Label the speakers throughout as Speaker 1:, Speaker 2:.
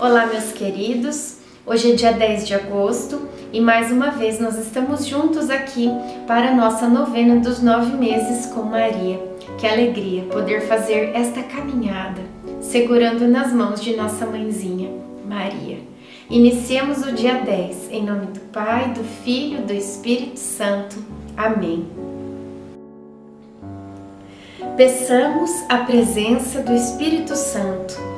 Speaker 1: Olá, meus queridos. Hoje é dia 10 de agosto e mais uma vez nós estamos juntos aqui para a nossa novena dos nove meses com Maria. Que alegria poder fazer esta caminhada segurando nas mãos de nossa mãezinha, Maria. Iniciemos o dia 10 em nome do Pai, do Filho, do Espírito Santo. Amém. Peçamos a presença do Espírito Santo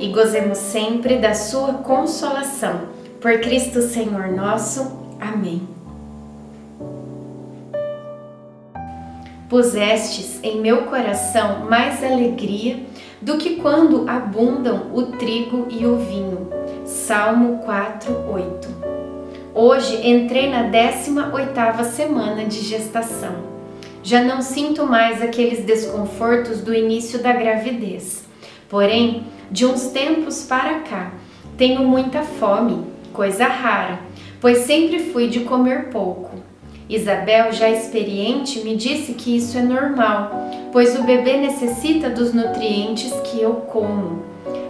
Speaker 1: e gozemos sempre da Sua consolação. Por Cristo Senhor nosso. Amém. Pusestes em meu coração mais alegria do que quando abundam o trigo e o vinho. Salmo 4, 8. Hoje entrei na 18 oitava semana de gestação. Já não sinto mais aqueles desconfortos do início da gravidez. Porém, de uns tempos para cá, tenho muita fome, coisa rara, pois sempre fui de comer pouco. Isabel, já experiente, me disse que isso é normal, pois o bebê necessita dos nutrientes que eu como.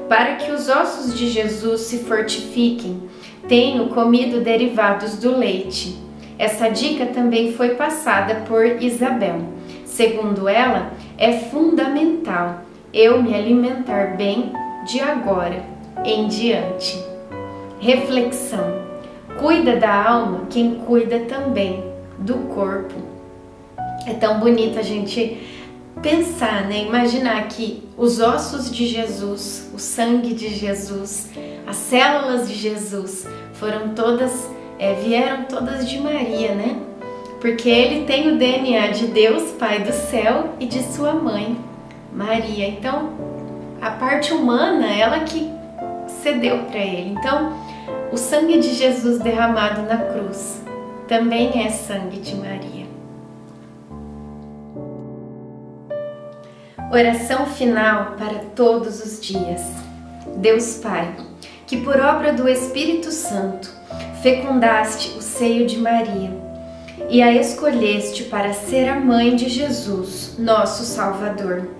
Speaker 1: Para que os ossos de Jesus se fortifiquem, tenho comido derivados do leite. Essa dica também foi passada por Isabel. Segundo ela, é fundamental eu me alimentar bem de agora em diante. Reflexão: cuida da alma quem cuida também do corpo. É tão bonito a gente pensar, né? Imaginar que os ossos de Jesus, o sangue de Jesus, as células de Jesus foram todas é, vieram todas de Maria, né? Porque ele tem o DNA de Deus, Pai do céu, e de sua mãe, Maria. Então, a parte humana, ela que cedeu para ele. Então, o sangue de Jesus derramado na cruz também é sangue de Maria. Oração final para todos os dias. Deus Pai, que por obra do Espírito Santo fecundaste o seio de Maria e a escolheste para ser a mãe de Jesus, nosso Salvador.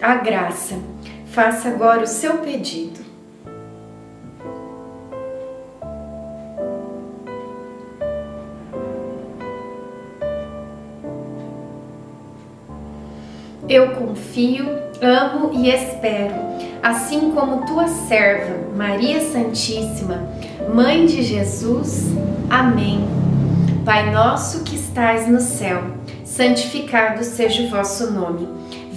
Speaker 1: a graça. Faça agora o seu pedido. Eu confio, amo e espero, assim como tua serva, Maria Santíssima, Mãe de Jesus. Amém. Pai nosso que estais no céu, santificado seja o vosso nome.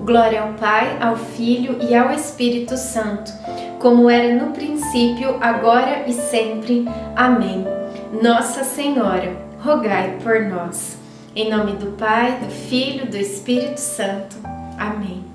Speaker 1: Glória ao Pai, ao Filho e ao Espírito Santo, como era no princípio, agora e sempre. Amém. Nossa Senhora, rogai por nós. Em nome do Pai, do Filho, do Espírito Santo. Amém.